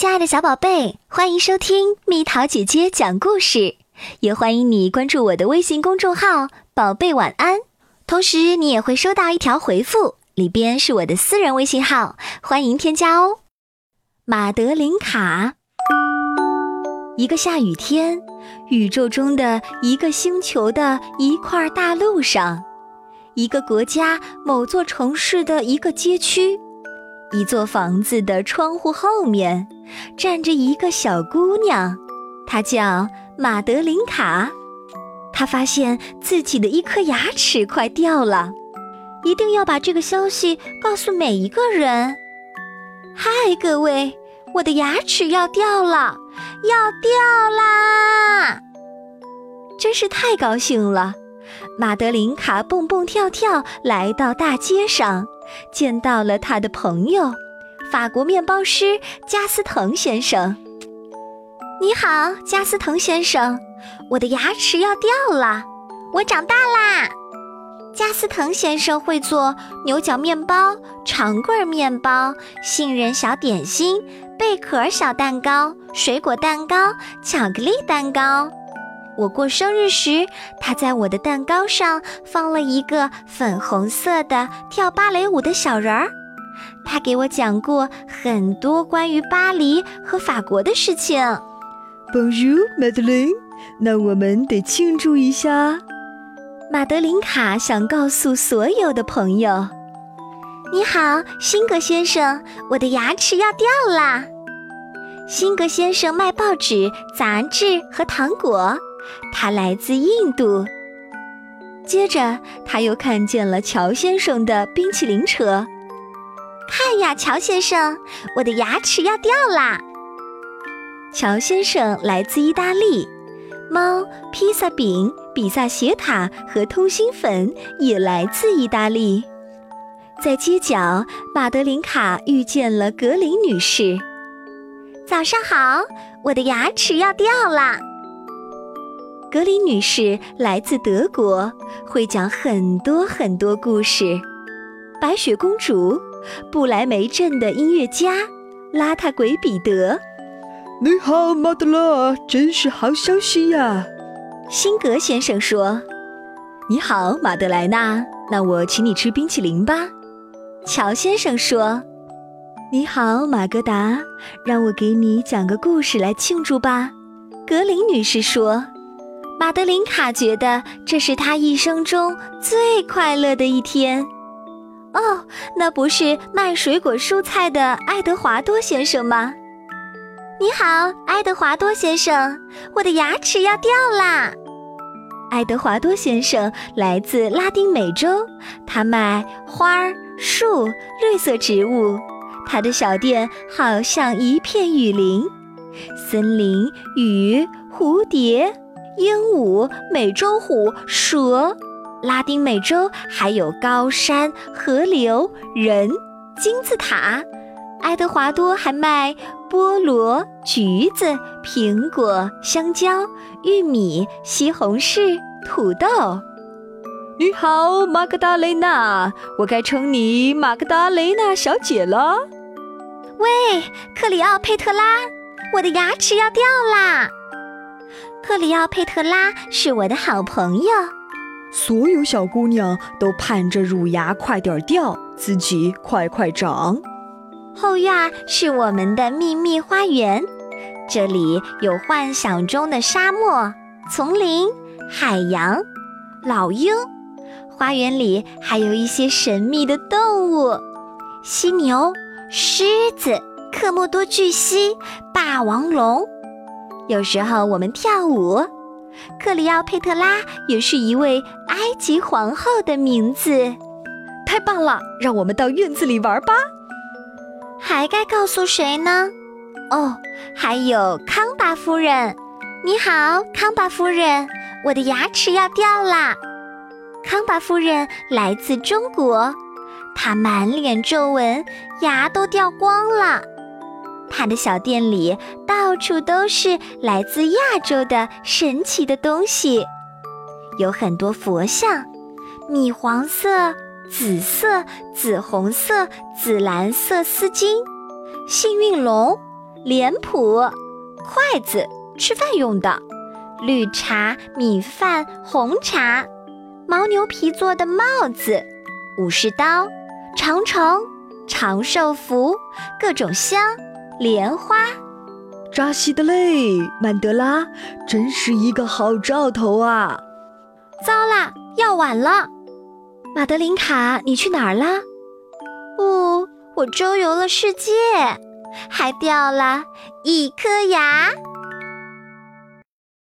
亲爱的小宝贝，欢迎收听蜜桃姐姐讲故事，也欢迎你关注我的微信公众号“宝贝晚安”。同时，你也会收到一条回复，里边是我的私人微信号，欢迎添加哦。马德琳卡。一个下雨天，宇宙中的一个星球的一块大陆上，一个国家某座城市的一个街区。一座房子的窗户后面，站着一个小姑娘，她叫马德琳卡。她发现自己的一颗牙齿快掉了，一定要把这个消息告诉每一个人。嗨，各位，我的牙齿要掉了，要掉啦！真是太高兴了。马德琳卡蹦蹦跳跳来到大街上。见到了他的朋友，法国面包师加斯滕先生。你好，加斯滕先生，我的牙齿要掉了，我长大啦。加斯滕先生会做牛角面包、长棍面包、杏仁小点心、贝壳小蛋糕、水果蛋糕、巧克力蛋糕。我过生日时，他在我的蛋糕上放了一个粉红色的跳芭蕾舞的小人儿。他给我讲过很多关于巴黎和法国的事情。Bonjour, Madeleine。那我们得庆祝一下。马德琳卡想告诉所有的朋友：“你好，辛格先生，我的牙齿要掉啦。”辛格先生卖报纸、杂志和糖果。他来自印度。接着，他又看见了乔先生的冰淇淋车。看呀，乔先生，我的牙齿要掉啦！乔先生来自意大利，猫、披萨饼、比萨斜塔和通心粉也来自意大利。在街角，马德琳卡遇见了格林女士。早上好，我的牙齿要掉啦！格林女士来自德国，会讲很多很多故事。白雪公主，布莱梅镇的音乐家，邋遢鬼彼得。你好，马德拉，真是好消息呀！辛格先生说：“你好，马德莱娜，那我请你吃冰淇淋吧。”乔先生说：“你好，马格达，让我给你讲个故事来庆祝吧。”格林女士说。马德琳卡觉得这是她一生中最快乐的一天。哦，那不是卖水果蔬菜的爱德华多先生吗？你好，爱德华多先生，我的牙齿要掉啦！爱德华多先生来自拉丁美洲，他卖花儿、树、绿色植物。他的小店好像一片雨林，森林、雨、蝴蝶。鹦鹉、美洲虎、蛇，拉丁美洲还有高山、河流、人、金字塔。爱德华多还卖菠萝、橘子、苹果、香蕉、玉米、西红柿、土豆。你好，玛格达雷娜，我该称你玛格达雷娜小姐了。喂，克里奥佩特拉，我的牙齿要掉啦！克里奥佩特拉是我的好朋友。所有小姑娘都盼着乳牙快点掉，自己快快长。后院是我们的秘密花园，这里有幻想中的沙漠、丛林、海洋、老鹰。花园里还有一些神秘的动物：犀牛、狮子、科莫多巨蜥、霸王龙。有时候我们跳舞，克里奥佩特拉也是一位埃及皇后的名字。太棒了，让我们到院子里玩吧。还该告诉谁呢？哦，还有康巴夫人。你好，康巴夫人，我的牙齿要掉啦。康巴夫人来自中国，她满脸皱纹，牙都掉光了。他的小店里到处都是来自亚洲的神奇的东西，有很多佛像，米黄色、紫色、紫红色、紫蓝色丝巾，幸运龙，脸谱、筷子，吃饭用的；绿茶、米饭、红茶；牦牛皮做的帽子、武士刀、长城、长寿符、各种香、莲花。扎西德勒，曼德拉，真是一个好兆头啊！糟啦，要晚了。马德琳卡，你去哪儿啦？不，我周游了世界，还掉了一颗牙。